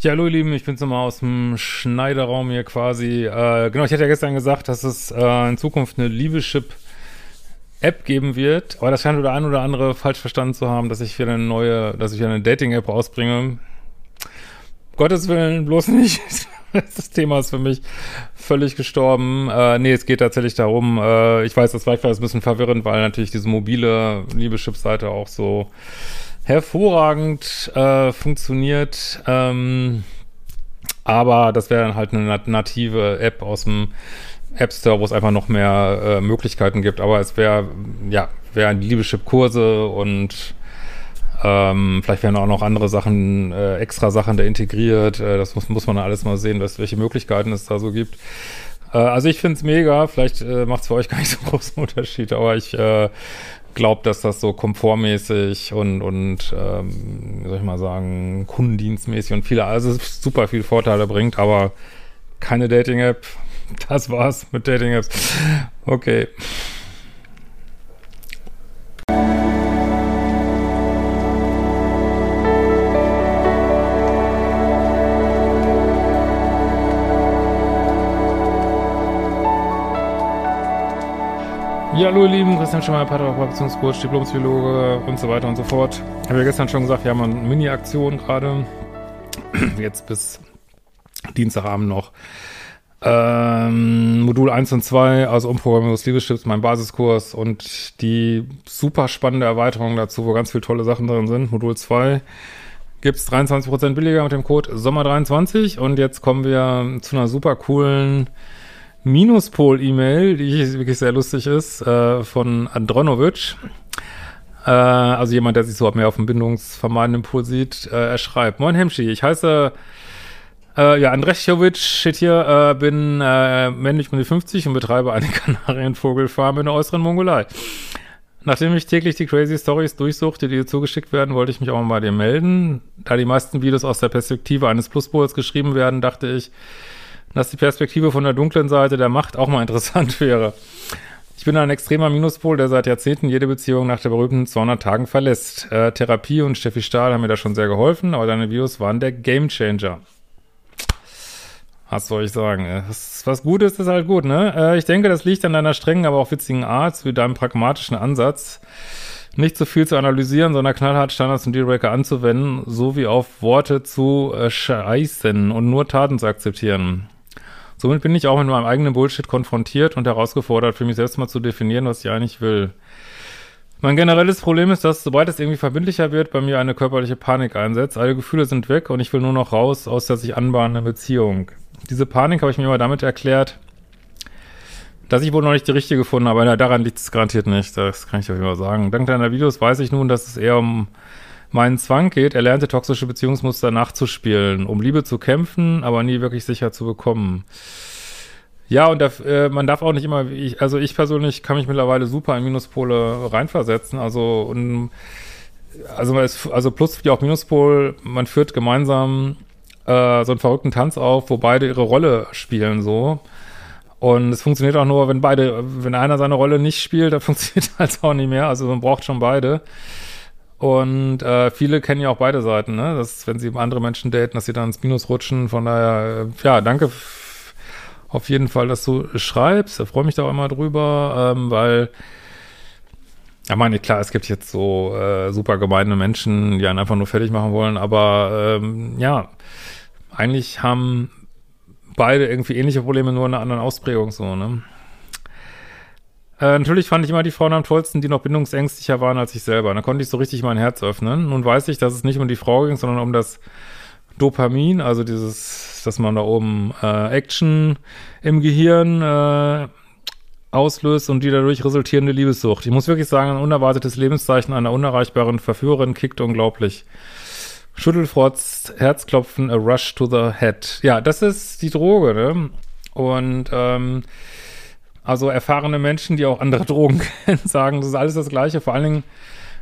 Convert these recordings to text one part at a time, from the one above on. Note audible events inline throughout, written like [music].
Ja, hallo ihr Lieben, ich bin's nochmal aus dem Schneiderraum hier quasi. Äh, genau, ich hatte ja gestern gesagt, dass es äh, in Zukunft eine Liebeschip-App geben wird, aber das scheint oder ein oder andere falsch verstanden zu haben, dass ich wieder eine neue, dass ich wieder eine Dating-App rausbringe. Gottes Willen, bloß nicht. [laughs] Das Thema ist für mich völlig gestorben. Äh, nee, es geht tatsächlich darum, äh, ich weiß, das war vielleicht ein bisschen verwirrend, weil natürlich diese mobile Liebeschip-Seite auch so hervorragend äh, funktioniert. Ähm, aber das wäre dann halt eine native App aus dem App Store, wo es einfach noch mehr äh, Möglichkeiten gibt. Aber es wäre, ja, wären Liebeschip-Kurse und ähm, vielleicht werden auch noch andere Sachen, äh, extra Sachen da integriert. Äh, das muss, muss man alles mal sehen, was, welche Möglichkeiten es da so gibt. Äh, also ich finde es mega. Vielleicht äh, macht es für euch [laughs] gar nicht so großen Unterschied, aber ich äh, glaube, dass das so komfortmäßig und, und ähm, wie soll ich mal sagen, kundendienstmäßig und viele, also super viele Vorteile bringt, aber keine Dating-App. Das war's mit Dating-Apps. Okay. Ja, hallo ihr Lieben, Christian Schemmer, Paartherapeut, Beziehungscoach, Diplompsychologe und so weiter und so fort. Ich habe ja gestern schon gesagt, wir haben eine Mini-Aktion gerade. [clears throat] Jetzt bis Dienstagabend noch. Ähm, Modul 1 und 2, also Umprogrammierung des Liebeschiffs, mein Basiskurs und die super spannende Erweiterung dazu, wo ganz viele tolle Sachen drin sind. Modul 2 gibt's 23% billiger mit dem Code Sommer23 und jetzt kommen wir zu einer super coolen Minuspol-E-Mail, die wirklich sehr lustig ist, äh, von Andronovic. Äh, also jemand, der sich so mehr auf dem bindungsvermeidenden Pol sieht. Äh, er schreibt, Moin Hemschi, ich heiße äh, ja, Andrechovic steht hier, bin männlich die 50 und betreibe eine [laughs] Kanarienvogelfarm in der äußeren Mongolei. Nachdem ich täglich die crazy Stories durchsuchte, die dir zugeschickt werden, wollte ich mich auch mal bei dir melden. Da die meisten Videos aus der Perspektive eines Pluspols geschrieben werden, dachte ich, dass die Perspektive von der dunklen Seite der Macht auch mal [laughs] interessant wäre. Ich bin ein extremer Minuspol, der seit Jahrzehnten jede Beziehung nach der berühmten 200 Tagen verlässt. Äh, Therapie und Steffi Stahl haben mir da schon sehr geholfen, aber deine Videos waren der Gamechanger. Was soll ich sagen? Äh, was, was gut ist, ist halt gut, ne? Äh, ich denke, das liegt an deiner strengen, aber auch witzigen Art, sowie deinem pragmatischen Ansatz, nicht zu viel zu analysieren, sondern knallhart Standards und Dealbreaker anzuwenden, sowie auf Worte zu äh, scheißen und nur Taten zu akzeptieren. Somit bin ich auch mit meinem eigenen Bullshit konfrontiert und herausgefordert, für mich selbst mal zu definieren, was ich eigentlich will. Mein generelles Problem ist, dass sobald es irgendwie verbindlicher wird, bei mir eine körperliche Panik einsetzt. Alle Gefühle sind weg und ich will nur noch raus aus der sich anbahnenden Beziehung. Diese Panik habe ich mir immer damit erklärt, dass ich wohl noch nicht die richtige gefunden habe. Daran liegt es garantiert nicht. Das kann ich euch immer sagen. Dank deiner Videos weiß ich nun, dass es eher um meinen Zwang geht, er lernte toxische Beziehungsmuster nachzuspielen, um Liebe zu kämpfen, aber nie wirklich sicher zu bekommen. Ja, und da, äh, man darf auch nicht immer, ich, also ich persönlich kann mich mittlerweile super in Minuspole reinversetzen, also und, also es, also Plus wie auch Minuspol, man führt gemeinsam äh, so einen verrückten Tanz auf, wo beide ihre Rolle spielen so. Und es funktioniert auch nur, wenn beide, wenn einer seine Rolle nicht spielt, dann [laughs] funktioniert halt auch nicht mehr. Also man braucht schon beide. Und äh, viele kennen ja auch beide Seiten, ne? Dass, wenn sie andere Menschen daten, dass sie dann ins Minus rutschen. Von daher, äh, ja, danke auf jeden Fall, dass du schreibst. Ich freue mich da auch immer drüber, ähm, weil ja, meine, klar, es gibt jetzt so äh, super gemeine Menschen, die einen einfach nur fertig machen wollen, aber ähm, ja, eigentlich haben beide irgendwie ähnliche Probleme, nur in einer anderen Ausprägung so, ne? Äh, natürlich fand ich immer die Frauen am tollsten, die noch bindungsängstlicher waren als ich selber. Da konnte ich so richtig mein Herz öffnen. Nun weiß ich, dass es nicht um die Frau ging, sondern um das Dopamin, also dieses, dass man da oben äh, Action im Gehirn äh, auslöst und die dadurch resultierende Liebessucht. Ich muss wirklich sagen, ein unerwartetes Lebenszeichen einer unerreichbaren Verführerin kickt unglaublich. Schüttelfrotz, Herzklopfen, a rush to the head. Ja, das ist die Droge, ne? Und ähm, also erfahrene Menschen, die auch andere [laughs] Drogen kennen, sagen, das ist alles das Gleiche. Vor allen Dingen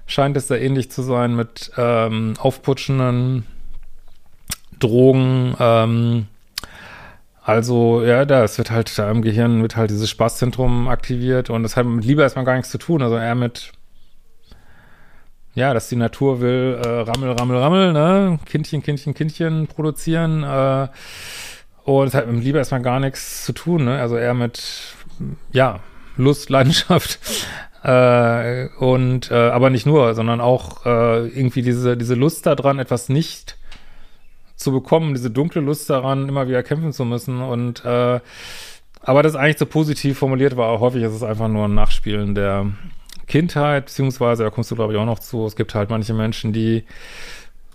scheint es da ähnlich zu sein mit ähm, aufputschenden Drogen. Ähm, also, ja, da, es wird halt da im Gehirn wird halt dieses Spaßzentrum aktiviert und das hat mit Liebe erstmal gar nichts zu tun. Also eher mit, ja, dass die Natur will, äh, Rammel, Rammel, Rammel, ne? Kindchen, Kindchen, Kindchen produzieren. Äh, und es hat mit Liebe erstmal gar nichts zu tun, ne? Also eher mit, ja, Lust, Leidenschaft. [laughs] Äh, und äh, aber nicht nur, sondern auch äh, irgendwie diese, diese Lust daran, etwas nicht zu bekommen, diese dunkle Lust daran, immer wieder kämpfen zu müssen. Und äh, aber das eigentlich so positiv formuliert war, häufig ist es einfach nur ein Nachspielen der Kindheit, beziehungsweise, da kommst du, glaube ich, auch noch zu, es gibt halt manche Menschen, die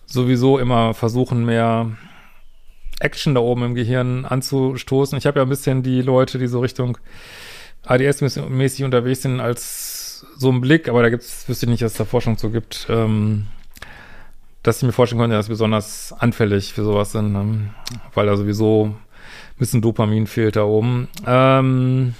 sowieso immer versuchen, mehr Action da oben im Gehirn anzustoßen. Ich habe ja ein bisschen die Leute, die so Richtung ADS-mäßig unterwegs sind, als so einen Blick, aber da gibt's, wüsste ich nicht, dass es da Forschung zu gibt, ähm, dass ich mir vorstellen könnte, dass besonders anfällig für sowas sind, ne? weil da sowieso ein bisschen Dopamin fehlt da oben. Ähm,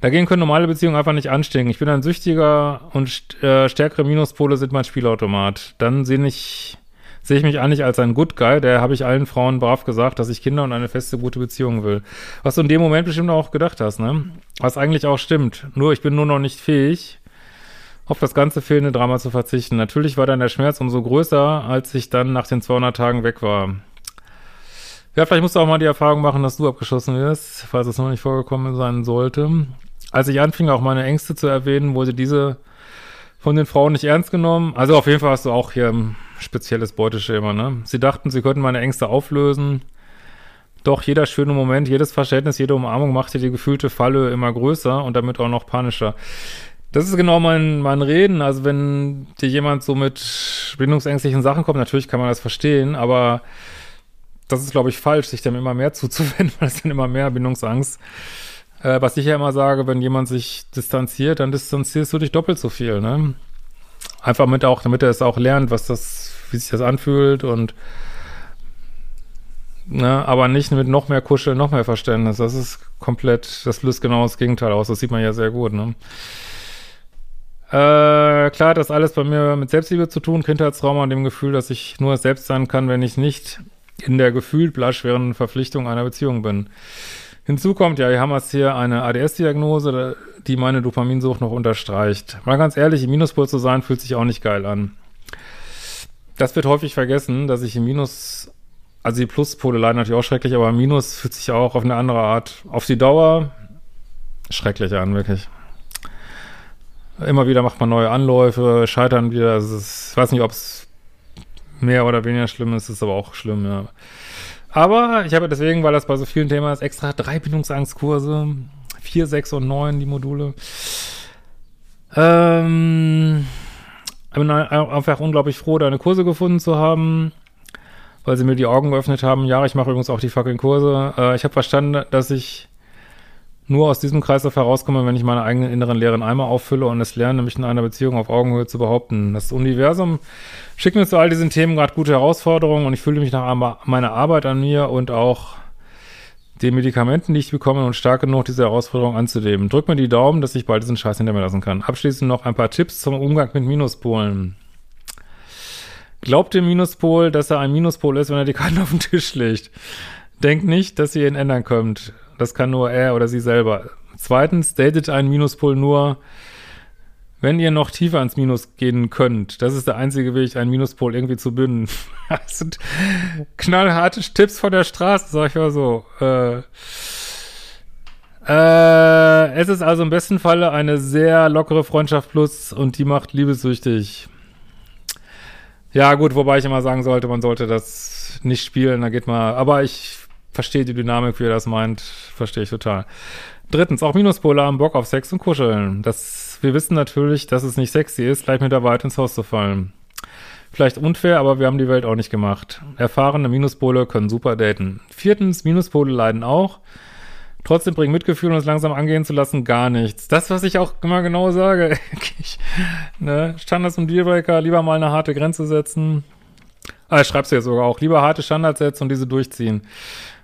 dagegen können normale Beziehungen einfach nicht anstecken. Ich bin ein süchtiger und äh, stärkere Minuspole sind mein Spielautomat. Dann sehe ich sehe ich mich eigentlich als ein Good Guy, der habe ich allen Frauen brav gesagt, dass ich Kinder und eine feste, gute Beziehung will. Was du in dem Moment bestimmt auch gedacht hast, ne? Was eigentlich auch stimmt. Nur, ich bin nur noch nicht fähig, auf das ganze fehlende Drama zu verzichten. Natürlich war dann der Schmerz umso größer, als ich dann nach den 200 Tagen weg war. Ja, vielleicht musst du auch mal die Erfahrung machen, dass du abgeschossen wirst, falls es noch nicht vorgekommen sein sollte. Als ich anfing, auch meine Ängste zu erwähnen, wurde diese von den Frauen nicht ernst genommen. Also auf jeden Fall hast du auch hier spezielles Beuteschema, ne? Sie dachten, sie könnten meine Ängste auflösen. Doch jeder schöne Moment, jedes Verständnis, jede Umarmung machte die gefühlte Falle immer größer und damit auch noch panischer. Das ist genau mein, mein Reden. Also wenn dir jemand so mit bindungsängstlichen Sachen kommt, natürlich kann man das verstehen, aber das ist, glaube ich, falsch, sich dem immer mehr [laughs] zuzuwenden, weil es dann immer mehr Bindungsangst äh, was ich ja immer sage, wenn jemand sich distanziert, dann distanzierst du dich doppelt so viel, ne? Einfach mit auch, damit er es auch lernt, was das, wie sich das anfühlt und ne, aber nicht mit noch mehr Kuscheln, noch mehr Verständnis. Das ist komplett, das löst genau das Gegenteil aus. Das sieht man ja sehr gut, ne? Äh, klar hat das alles bei mir mit Selbstliebe zu tun, Kindheitstrauma und dem Gefühl, dass ich nur selbst sein kann, wenn ich nicht in der gefühlt blasch während Verpflichtung einer Beziehung bin. Hinzu kommt, ja, wir haben jetzt hier eine ADS-Diagnose, die meine Dopaminsucht noch unterstreicht. Mal ganz ehrlich, im Minuspol zu sein, fühlt sich auch nicht geil an. Das wird häufig vergessen, dass ich im Minus, also die Pluspole leiden natürlich auch schrecklich, aber Minus fühlt sich auch auf eine andere Art, auf die Dauer schrecklich an, wirklich. Immer wieder macht man neue Anläufe, scheitern wieder. Also ich weiß nicht, ob es mehr oder weniger schlimm ist, ist aber auch schlimm, ja. Aber ich habe deswegen, weil das bei so vielen Themen ist, extra drei Bindungsangstkurse. Vier, sechs und neun, die Module. Ähm, ich bin einfach unglaublich froh, deine Kurse gefunden zu haben, weil sie mir die Augen geöffnet haben. Ja, ich mache übrigens auch die fucking Kurse. Äh, ich habe verstanden, dass ich nur aus diesem Kreislauf herauskomme, wenn ich meine eigenen inneren leeren Eimer auffülle und es lerne, mich in einer Beziehung auf Augenhöhe zu behaupten. Das Universum schickt mir zu all diesen Themen gerade gute Herausforderungen und ich fühle mich nach meiner Arbeit an mir und auch den Medikamenten, die ich bekomme, und stark genug, diese Herausforderung anzunehmen. Drück mir die Daumen, dass ich bald diesen Scheiß hinter mir lassen kann. Abschließend noch ein paar Tipps zum Umgang mit Minuspolen. Glaubt dem Minuspol, dass er ein Minuspol ist, wenn er die Karten auf den Tisch legt. Denkt nicht, dass ihr ihn ändern könnt. Das kann nur er oder sie selber. Zweitens, datet einen Minuspol nur, wenn ihr noch tiefer ans Minus gehen könnt. Das ist der einzige Weg, einen Minuspol irgendwie zu binden. [laughs] Das sind knallharte Tipps von der Straße, sag ich mal so. Äh, äh, es ist also im besten Falle eine sehr lockere Freundschaft plus und die macht liebessüchtig. Ja, gut, wobei ich immer sagen sollte, man sollte das nicht spielen, da geht mal, aber ich verstehe die Dynamik, wie er das meint, verstehe ich total. Drittens, auch Minuspole haben Bock auf Sex und Kuscheln. Das, wir wissen natürlich, dass es nicht sexy ist, gleich mit der Weite ins Haus zu fallen. Vielleicht unfair, aber wir haben die Welt auch nicht gemacht. Erfahrene Minuspole können super daten. Viertens, Minuspole leiden auch, Trotzdem bringt Mitgefühl und es langsam angehen zu lassen gar nichts. Das, was ich auch immer genau sage. [laughs] ne? Standards und Dealbreaker, lieber mal eine harte Grenze setzen. Ah, ich schreib's ja sogar auch. Lieber harte Standards setzen und diese durchziehen.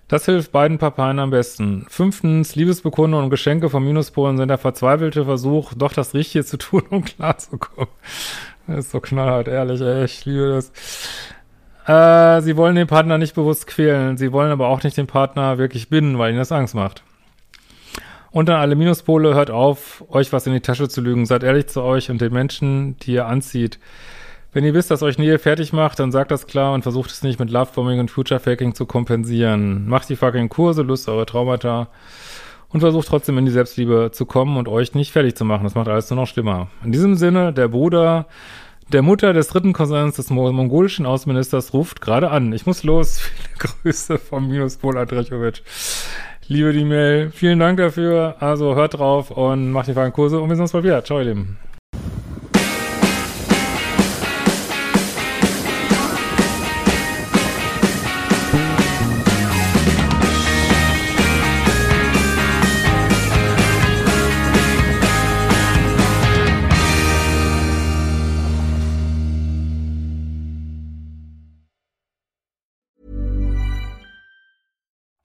Das hilft beiden Parteien am besten. Fünftens, Liebesbekundungen und Geschenke von Minuspolen sind der verzweifelte Versuch, doch das Richtige zu tun, um klarzukommen. Das ist so knallhart, ehrlich, ey, ich liebe das. Äh, sie wollen den Partner nicht bewusst quälen. Sie wollen aber auch nicht den Partner wirklich binden, weil ihnen das Angst macht. Und dann alle Minuspole, hört auf, euch was in die Tasche zu lügen. Seid ehrlich zu euch und den Menschen, die ihr anzieht. Wenn ihr wisst, dass euch Nähe fertig macht, dann sagt das klar und versucht es nicht mit Lovebombing und Future Faking zu kompensieren. Macht die fucking Kurse, Lust eure Traumata und versucht trotzdem in die Selbstliebe zu kommen und euch nicht fertig zu machen. Das macht alles nur noch schlimmer. In diesem Sinne, der Bruder der Mutter des dritten Cousins des mongolischen Außenministers ruft gerade an. Ich muss los. [laughs] Viele Grüße vom Minuspol Andrejovic. Liebe die Mail. Vielen Dank dafür. Also hört drauf und macht die freien Kurse und wir sehen uns bald wieder. Ciao, ihr Lieben.